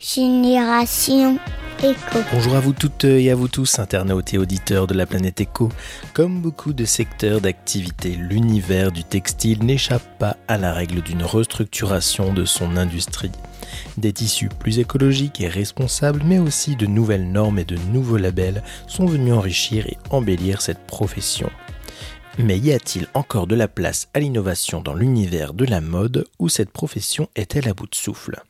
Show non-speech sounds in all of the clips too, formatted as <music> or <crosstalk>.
Génération Éco. Bonjour à vous toutes et à vous tous, internautes et auditeurs de la planète Éco. Comme beaucoup de secteurs d'activité, l'univers du textile n'échappe pas à la règle d'une restructuration de son industrie. Des tissus plus écologiques et responsables, mais aussi de nouvelles normes et de nouveaux labels sont venus enrichir et embellir cette profession. Mais y a-t-il encore de la place à l'innovation dans l'univers de la mode où cette profession est-elle à bout de souffle?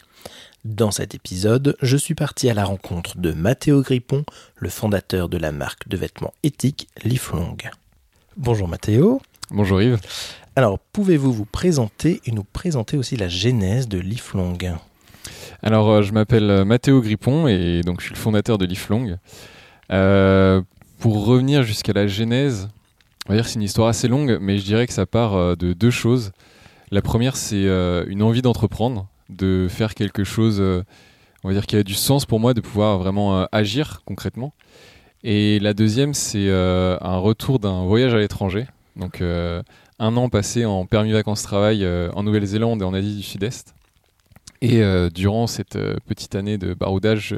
Dans cet épisode, je suis parti à la rencontre de Matteo Grippon, le fondateur de la marque de vêtements éthiques Liflong. Bonjour Matteo. Bonjour Yves. Alors, pouvez-vous vous présenter et nous présenter aussi la genèse de Liflong? Alors, euh, je m'appelle euh, Matteo Grippon et donc je suis le fondateur de Liflong. Euh, pour revenir jusqu'à la genèse, on va dire que c'est une histoire assez longue, mais je dirais que ça part de deux choses. La première, c'est une envie d'entreprendre, de faire quelque chose, euh, on va dire, qui a du sens pour moi, de pouvoir vraiment agir concrètement. Et la deuxième, c'est un retour d'un voyage à l'étranger. Donc, un an passé en permis vacances-travail en Nouvelle-Zélande et en Asie du Sud-Est. Et durant cette petite année de baroudage,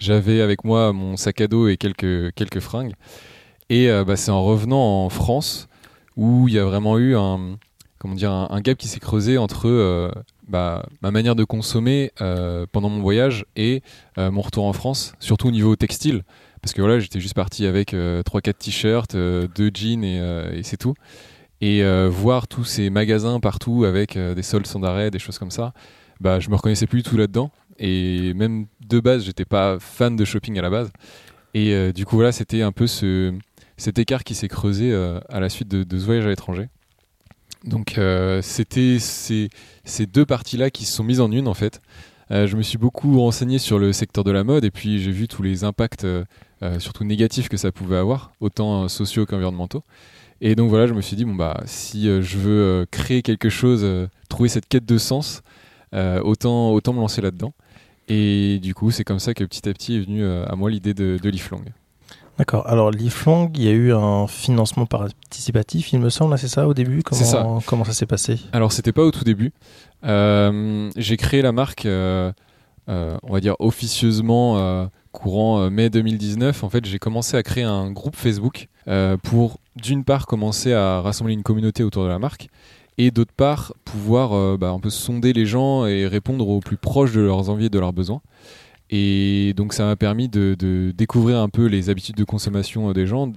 j'avais avec moi mon sac à dos et quelques, quelques fringues. Et euh, bah, c'est en revenant en France où il y a vraiment eu un, comment dire, un, gap qui s'est creusé entre euh, bah, ma manière de consommer euh, pendant mon voyage et mon retour en France, surtout au niveau textile. Parce que voilà, j'étais juste parti avec 3-4 t-shirts, 2 jeans et, c'est tout. Et voir tous ces magasins partout avec des soldes sans arrêt, des choses comme ça, bah, je me reconnaissais plus du tout là-dedans. Et même de base, j'étais pas fan de shopping à la base. Et du coup, voilà, c'était un peu ce, cet écart qui s'est creusé euh, à la suite de, ce voyage à l'étranger. Donc euh, c'était ces, deux parties-là qui se sont mises en une en fait. Euh, je me suis beaucoup renseigné sur le secteur de la mode et puis j'ai vu tous les impacts, surtout négatifs que ça pouvait avoir, autant sociaux qu'environnementaux. Et donc voilà, je me suis dit, bon bah si je veux créer quelque chose, trouver cette quête de sens, autant, me lancer là-dedans. Et du coup, c'est comme ça que petit à petit est venue à moi l'idée de, de Liflong. D'accord. Alors, l'IFLONG, il y a eu un financement participatif, il me semble, c'est ça au début? Comment, ça. Comment ça s'est passé? Alors, c'était pas au tout début. Euh, j'ai créé la marque, euh, euh, on va dire officieusement, courant mai 2019. En fait, j'ai commencé à créer un groupe Facebook pour, d'une part, commencer à rassembler une communauté autour de la marque et d'autre part, pouvoir bah, un peu sonder les gens et répondre aux plus proches de leurs envies et de leurs besoins. Et donc ça m'a permis de, découvrir un peu les habitudes de consommation euh, des gens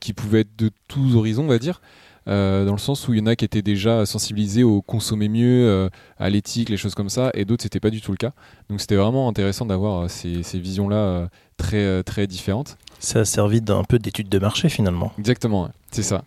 qui pouvaient être de tous horizons, on va dire. Euh, dans le sens où il y en a qui étaient déjà sensibilisés au consommer mieux, euh, à l'éthique, les choses comme ça, et d'autres c'était pas du tout le cas. Donc c'était vraiment intéressant d'avoir ces, visions-là très très différentes. Ça a servi d'un peu d'étude de marché finalement. Exactement, c'est ça.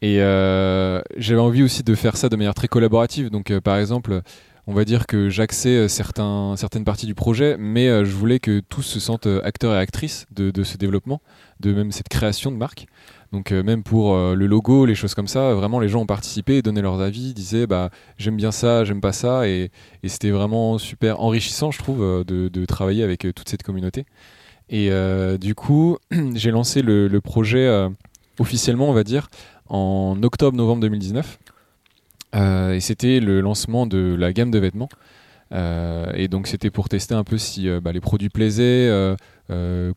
Et j'avais envie aussi de faire ça de manière très collaborative. Donc par exemple, on va dire que j'accède euh, certains, certaines parties du projet, mais euh, je voulais que tous se sentent euh, acteurs et actrices de, ce développement, de même cette création de marque. Donc même pour le logo, les choses comme ça, vraiment les gens ont participé, donné leurs avis, disaient bah j'aime bien ça, j'aime pas ça, et, c'était vraiment super enrichissant, je trouve, de, travailler avec toute cette communauté. Et du coup, <clears throat> j'ai lancé le projet officiellement, on va dire, en octobre-novembre 2019. Euh, et c'était le lancement de la gamme de vêtements. Euh, et donc c'était pour tester un peu si euh, bah, les produits plaisaient,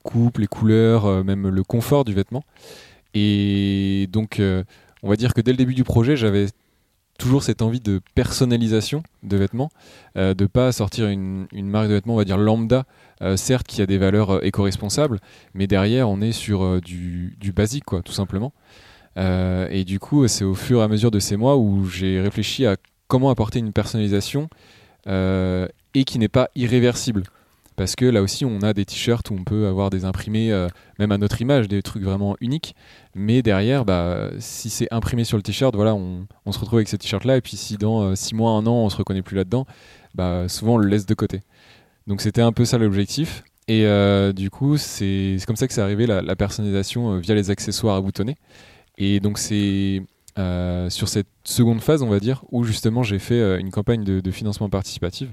coupe, les couleurs, même le confort du vêtement. Et donc on va dire que dès le début du projet, j'avais toujours cette envie de personnalisation de vêtements, de de pas sortir une, marque de vêtements, on va dire lambda, certes qui a des valeurs éco-responsables, mais derrière on est sur du, du, basique, quoi, tout simplement. Euh, et du coup, c'est au fur et à mesure de ces mois où j'ai réfléchi à comment apporter une personnalisation euh, et qui n'est pas irréversible. Parce que là aussi, on a des t-shirts où on peut avoir des imprimés, euh, même à notre image, des trucs vraiment uniques. Mais derrière, bah, si c'est imprimé sur le t-shirt, voilà, on, se retrouve avec ce t-shirt-là. Et puis si dans 6 mois, 1 an, on se reconnaît plus là-dedans, bah, souvent on le laisse de côté. Donc c'était un peu ça l'objectif. Et du coup, c'est comme ça que c'est arrivé la personnalisation via les accessoires à boutonner. Et donc c'est euh, sur cette seconde phase, on va dire, où justement j'ai fait euh, une campagne de, financement participatif.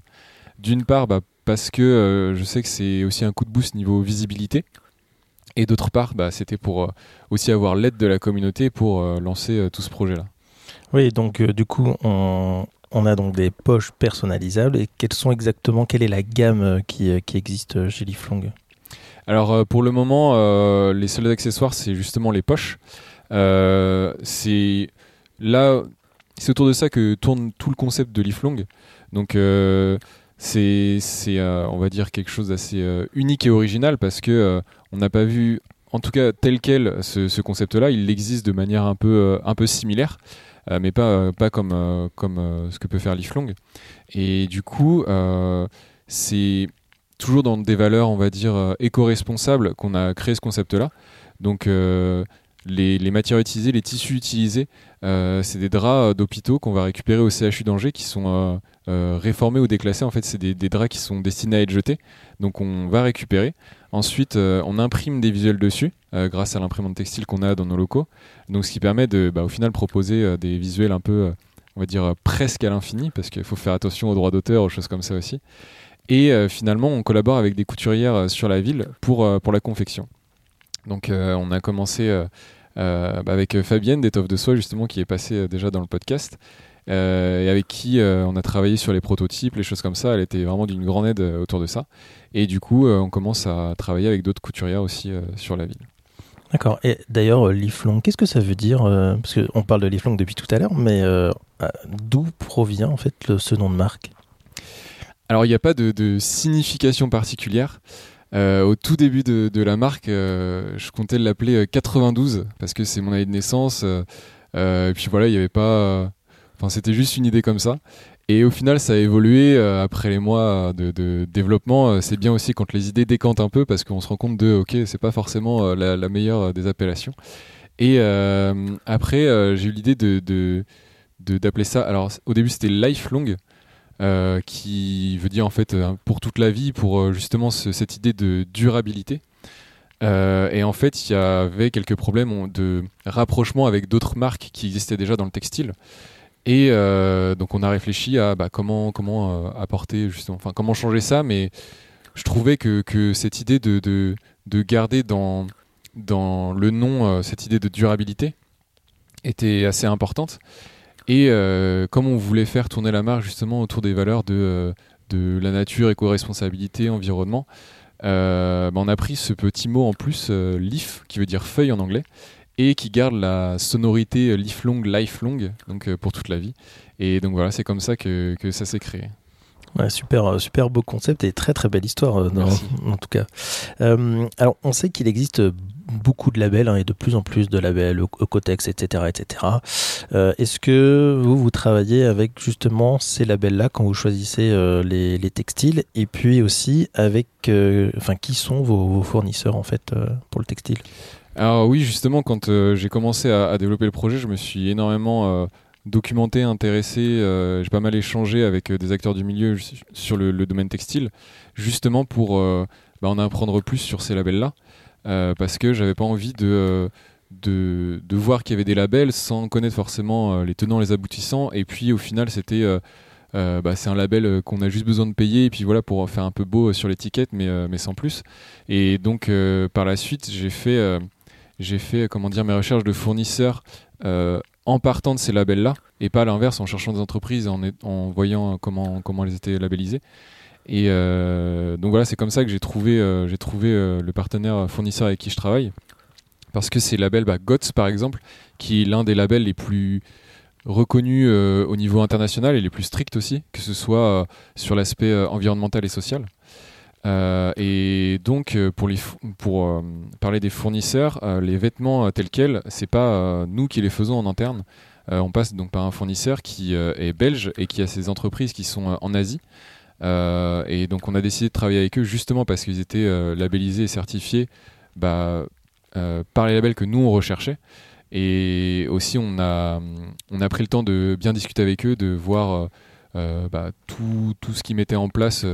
D'une part, bah, parce que euh, je sais que c'est aussi un coup de boost niveau visibilité. Et d'autre part, bah, c'était pour aussi avoir l'aide de la communauté pour lancer tout ce projet-là. Oui, donc du coup, on, on a donc des poches personnalisables. Et quelles sont exactement, quelle est la gamme qui, qui existe chez Liflong Alors pour le moment, les seuls accessoires, c'est justement les poches. C'est là, c'est autour de ça que tourne tout le concept de Liflong. Donc c'est, on va dire, quelque chose d'assez unique et original parce que on n'a pas vu en tout cas tel quel ce, concept-là, il existe de manière un peu, euh, un peu similaire, euh, mais pas, euh, pas comme, comme ce que peut faire Liflong. Et du coup, c'est toujours dans des valeurs, on va dire, éco-responsables qu'on a créé ce concept-là. Donc les, matières utilisées, les tissus utilisés, c'est des draps d'hôpitaux qu'on va récupérer au CHU d'Angers qui sont réformés ou déclassés. En fait, c'est des, draps qui sont destinés à être jetés. Donc on va récupérer. Ensuite, euh, on imprime des visuels dessus euh, grâce à l'imprimante textile qu'on a dans nos locaux. Donc, ce qui permet de, bah, au final, proposer euh, des visuels un peu, on va dire, presque à l'infini, parce qu'il faut faire attention aux droits d'auteur, aux choses comme ça aussi. Et finalement, on collabore avec des couturières sur la ville pour, pour la confection. Donc, on a commencé bah, avec Fabienne d'Étoffe de Soie, justement, qui est passée déjà dans le podcast. Euh, et avec qui euh, on a travaillé sur les prototypes, les choses comme ça. Elle était vraiment d'une grande aide euh, autour de ça. Et du coup, on commence à travailler avec d'autres couturières aussi sur la ville. D'accord. Et d'ailleurs, Liflong, qu'est-ce que ça veut dire Parce qu'on parle de Liflong depuis tout à l'heure, mais d'où provient en fait ce nom de marque? Alors, il n'y a pas de, signification particulière. Au tout début de, la marque, je comptais l'appeler 92 parce que c'est mon année de naissance. et puis voilà, il n'y avait pas Enfin, c'était juste une idée comme ça. Et au final, ça a évolué euh, après les mois de, développement. Euh, c'est bien aussi quand les idées décantent un peu parce qu'on se rend compte de, ok, c'est pas forcément euh, la, meilleure des appellations. Et après, j'ai eu l'idée de, d'appeler ça. Alors, au début, c'était lifelong, qui veut dire en fait pour toute la vie, pour justement cette idée de durabilité. et en fait, il y avait quelques problèmes de rapprochement avec d'autres marques qui existaient déjà dans le textile. Et euh, donc on a réfléchi à bah, comment comment euh, apporter justement, enfin comment changer ça, mais je trouvais que, cette idée de, de, de, garder dans dans le nom euh, cette idée de durabilité était assez importante. Et comme on voulait faire tourner la marque justement autour des valeurs de, de la nature, éco-responsabilité, environnement, bah, on a pris ce petit mot en plus, leaf, qui veut dire feuille en anglais, et qui garde la sonorité lifelong, lifelong, donc euh, pour toute la vie. Et donc voilà, c'est comme ça que, que ça s'est créé. Ouais, super, euh, super beau concept et très très belle histoire euh, en tout cas. alors on sait qu'il existe beaucoup de labels hein, et de plus en plus de labels, Ecotex, etc. etc. Est-ce que vous, vous travaillez avec justement ces labels-là quand vous choisissez les, les, textiles et puis aussi avec, enfin, qui sont vos, fournisseurs en fait pour le textile? Alors oui, justement, quand euh, j'ai commencé à, développer le projet, je me suis énormément euh, documenté, intéressé, euh, j'ai pas mal échangé avec des acteurs du milieu sur le, domaine textile, justement pour bah, en apprendre plus sur ces labels-là, parce que j'avais pas envie de, de, voir qu'il y avait des labels sans connaître forcément les tenants, les aboutissants, et puis au final c'était... bah, c'est un label qu'on a juste besoin de payer. Et puis voilà pour faire un peu beau sur l'étiquette mais, mais sans plus. Et donc par la suite j'ai fait j'ai fait comment dire mes recherches de fournisseurs euh, en partant de ces labels-là et pas l'inverse en cherchant des entreprises en, en voyant comment comment elles étaient labellisées. Et euh, donc voilà, c'est comme ça que j'ai trouvé euh, trouvé le partenaire fournisseur avec qui je travaille parce que c'est le label bah, GOTS par exemple qui est l'un des labels les plus reconnus au niveau international et les plus stricts aussi, que ce soit sur l'aspect environnemental et social. Euh, et donc, euh, pour, euh, parler des fournisseurs, les vêtements tels quels, c'est pas nous qui les faisons en interne. on passe donc par un fournisseur qui est belge et qui a ses entreprises qui sont en Asie. Et donc, on a décidé de travailler avec eux justement parce qu'ils étaient labellisés et certifiés bah, par les labels que nous on recherchait. Et aussi, on a, on a pris le temps de bien discuter avec eux, de voir bah, tout, tout, ce qu'ils mettaient en place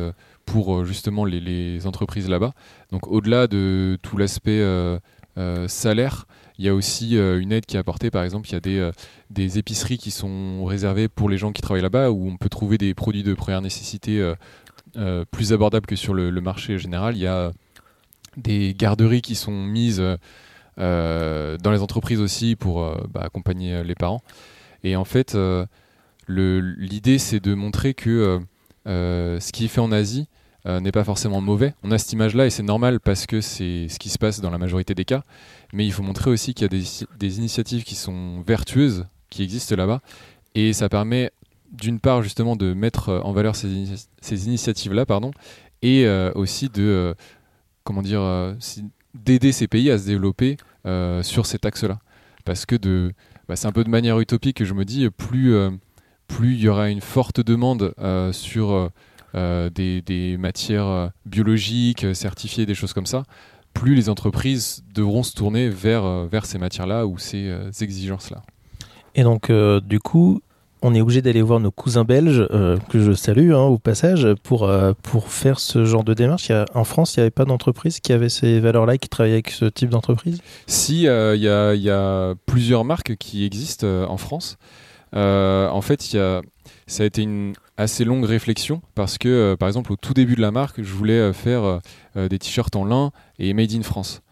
pour euh, justement les, entreprises là-bas. Donc au-delà de tout l'aspect euh, euh, salaire, il y a aussi une aide qui est apportée. Par exemple, il y a des, des, épiceries qui sont réservées pour les gens qui travaillent là-bas, où on peut trouver des produits de première nécessité plus abordables que sur le, marché général. Il y a des garderies qui sont mises dans les entreprises aussi pour bah, accompagner les parents. Et en fait, l'idée c'est de montrer que ce qui est fait en Asie n'est pas forcément mauvais. On a cette image-là et c'est normal parce que c'est ce qui se passe dans la majorité des cas. Mais il faut montrer aussi qu'il y a des, initiatives qui sont vertueuses, qui existent là-bas. Et ça permet d'une part justement de mettre en valeur ces, initiatives-là, pardon, et aussi de comment dire d'aider ces pays à se développer euh, sur cet axe-là. Parce que bah, c'est un peu de manière utopique que je me dis, plus euh, il y aura une forte demande euh, sur des, des, matières biologiques certifiées, des choses comme ça, plus les entreprises devront se tourner vers, vers ces matières-là ou ces exigences-là. Et donc, du coup, on est obligé d'aller voir nos cousins belges, euh, que je salue hein, au passage, pour, euh, pour faire ce genre de démarche. Il en France, il n'y avait pas d'entreprise qui avait ces valeurs-là, qui travaillait avec ce type d'entreprise? Si, euh, il y, a, plusieurs marques qui existent en France. en fait, y a, ça a été une assez longue réflexion parce que, par exemple, au tout début de la marque, je voulais faire des t-shirts en lin et made in France.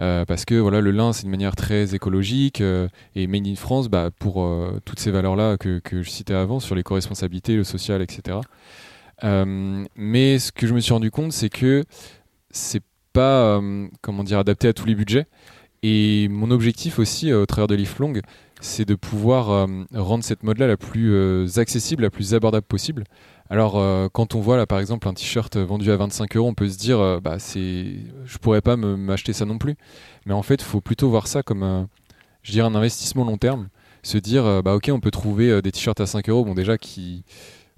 Euh, parce que voilà, le lin, c'est une manière très écologique euh, et Made in France, bah, pour euh, toutes ces valeurs-là que, que, je citais avant, sur les co-responsabilités, le social, etc. mais ce que je me suis rendu compte, c'est que c'est pas comment dire, adapté à tous les budgets. Et mon objectif aussi, au travers de Long, c'est de pouvoir rendre cette mode-là la plus accessible, la plus abordable possible. Alors, euh, quand on voit là, par exemple, un t-shirt vendu à 25 euros, on peut se dire, euh, bah, je pourrais pas m'acheter ça non plus. Mais en fait, il faut plutôt voir ça comme, je dirais, un investissement long terme. Se dire, euh, bah, ok, on peut trouver des t-shirts à 5 euros, bon, déjà, qui,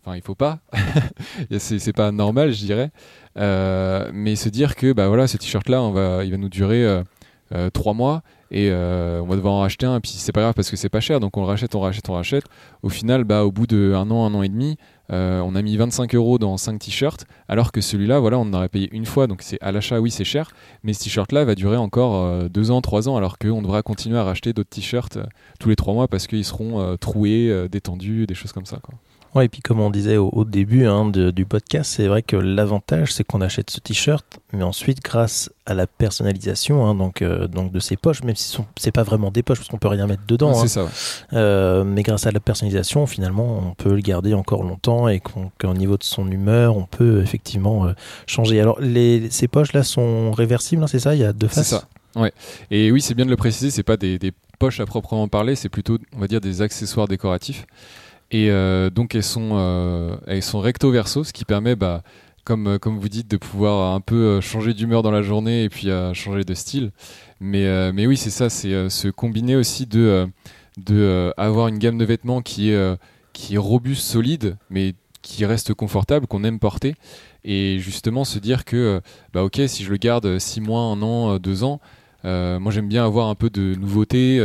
enfin, il faut pas, <laughs> c'est pas normal, je dirais. mais se dire que, bah, voilà, ce t-shirt-là, il va nous durer 3 mois et on va devoir en racheter un et puis c'est pas grave parce que c'est pas cher donc on le rachète on rachète on rachète au final bah au bout d'un an un an et demi euh, on a mis 25 euros dans 5 t-shirts, alors que celui-là, voilà, on aurait payé une fois, donc c'est à l'achat, oui, c'est cher, mais ce t-shirt-là va durer encore 2 euh, ans, 3 ans, alors qu'on devra continuer à racheter d'autres t-shirts euh, tous les 3 mois parce qu'ils seront troués, détendus, des choses comme ça. Quoi. Ouais, et puis comme on disait au, début hein, du podcast, c'est vrai que l'avantage, c'est qu'on achète ce t-shirt, mais ensuite, grâce à la personnalisation hein, donc, euh, donc de ces poches, même si c'est pas vraiment des poches, parce qu'on peut rien mettre dedans. hein, ça. Euh, mais grâce à la personnalisation, finalement, on peut le garder encore longtemps et qu'au niveau de son humeur, on peut effectivement euh, changer. Alors, les, ces poches-là sont réversibles, c'est ça? Il y a deux faces? C'est ça. Ouais. Et oui, c'est bien de le préciser, c'est pas des, des poches à proprement parler, c'est plutôt, on va dire, des accessoires décoratifs. Et euh, donc elles sont, euh, elles sont recto verso, ce qui permet, bah, comme, euh, comme vous dites, de pouvoir un peu changer d'humeur dans la journée et puis changer de style. Mais, mais oui, c'est ça, c'est se combiner aussi de, de avoir une gamme de vêtements qui est, qui est robuste, solide, mais qui reste confortable, qu'on aime porter. Et justement se dire que, bah ok, si je le garde 6 mois, 1 an, 2 ans, moi j'aime bien avoir un peu de nouveauté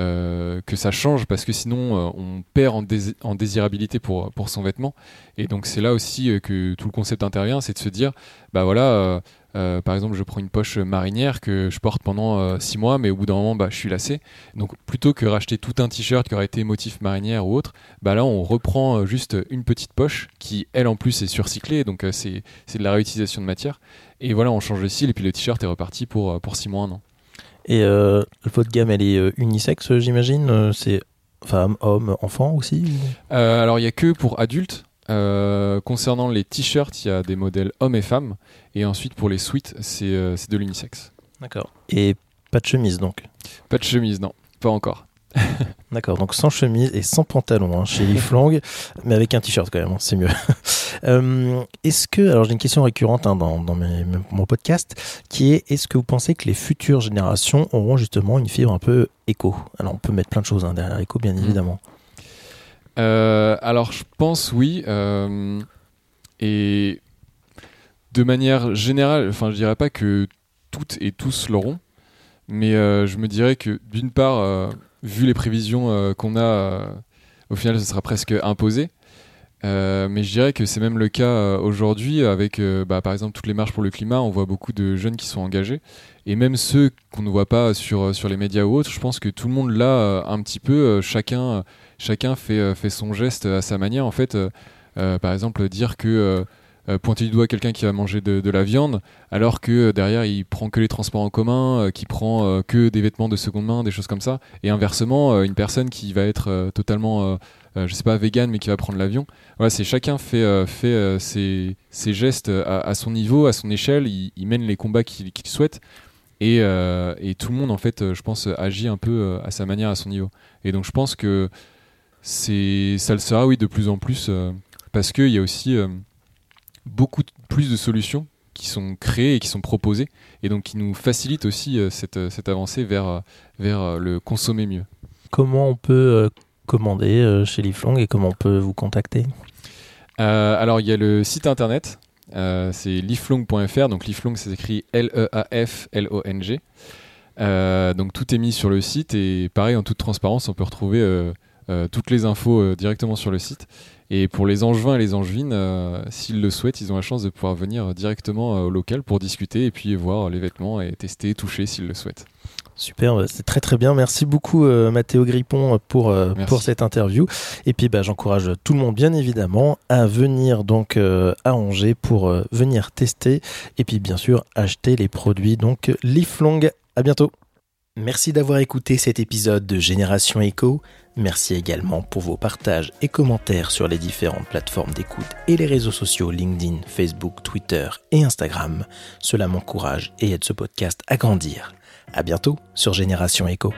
euh, que ça change parce que sinon euh, on perd en, désirabilité pour, pour son vêtement. Et donc c'est là aussi euh, que tout le concept intervient, c'est de se dire, bah voilà, par exemple je prends une poche marinière que je porte pendant 6 mois, mais au bout d'un moment bah, je suis lassé. Donc plutôt que racheter tout un t-shirt qui aurait été motif marinière ou autre, bah là on reprend juste une petite poche qui elle en plus est surcyclée, donc c'est de la réutilisation de matière. Et voilà, on change le style et puis le t-shirt est reparti pour, pour 6 mois, un an. Et euh, votre gamme, elle est euh, unisexe, j'imagine euh, C'est femme, homme, enfant aussi Alors, il n'y a que pour adultes. concernant les t-shirts, il y a des modèles hommes et femmes. Et ensuite, pour les suites, c'est de l'unisexe. D'accord. Et pas de chemise, donc? Pas de chemise, non. Pas encore. <laughs> D'accord, donc sans chemise et sans pantalon hein, chez Leaflang, mais avec un t-shirt quand même, hein, c'est mieux. <laughs> Euh, est-ce que, alors j'ai une question récurrente hein, dans, mon podcast, qui est est-ce que vous pensez que les futures générations auront justement une fibre un peu éco? Alors on peut mettre plein de choses derrière éco, bien mmh. évidemment. Euh, alors je pense oui, euh, et de manière générale, enfin je dirais pas que toutes et tous l'auront, mais je me dirais que d'une part vu les prévisions euh, qu'on a, euh, au final, ce sera presque imposé. Euh, mais je dirais que c'est même le cas aujourd'hui avec, bah, par exemple, toutes les marches pour le climat. On voit beaucoup de jeunes qui sont engagés. Et même ceux qu'on ne voit pas sur, sur les médias ou autres, je pense que tout le monde l'a un petit peu. chacun, chacun fait, fait son geste à sa manière. En fait, par exemple, dire que pointer du doigt quelqu'un qui va manger de, la viande, alors que euh, derrière il prend que les transports en commun, euh, qui prend que des vêtements de seconde main, des choses comme ça. Et inversement, une personne qui va être totalement je sais pas, vegan, mais qui va prendre l'avion. Voilà, c'est chacun fait, fait ses, ses, gestes à, son niveau, à son échelle, il, mène les combats qu'il souhaite. Et, et, tout le monde, en fait, je pense, agit un peu à sa manière, à son niveau. Et donc, je pense que c'est ça le sera, oui, de plus en plus, parce qu'il y a aussi beaucoup plus de solutions qui sont créées et qui sont proposées, et donc qui nous facilitent aussi euh, cette, euh, cette, avancée vers, euh, vers le consommer mieux. Comment on peut commander chez Liflong et comment on peut vous contacter? Alors, il y a le site internet, c'est liflong.fr, donc Liflong c'est écrit L-E-A-F-L-O-N-G. donc tout est mis sur le site et pareil en toute transparence on peut retrouver toutes les infos directement sur le site et pour les angevins et les angevines, euh, s'ils le souhaitent, ils ont la chance de pouvoir venir directement euh, au local pour discuter et puis voir les vêtements et tester, toucher s'ils le souhaitent. Super, bah, c'est très très bien. Merci beaucoup euh, Mathéo Grippon pour, pour cette interview. Et puis bah, j'encourage tout le monde bien évidemment à venir donc à Angers pour venir tester et puis bien sûr acheter les produits donc Long. À bientôt. Merci d'avoir écouté cet épisode de Génération Echo. Merci également pour vos partages et commentaires sur les différentes plateformes d'écoute et les réseaux sociaux LinkedIn, Facebook, Twitter et Instagram. Cela m'encourage et aide ce podcast à grandir. À bientôt sur Génération Echo.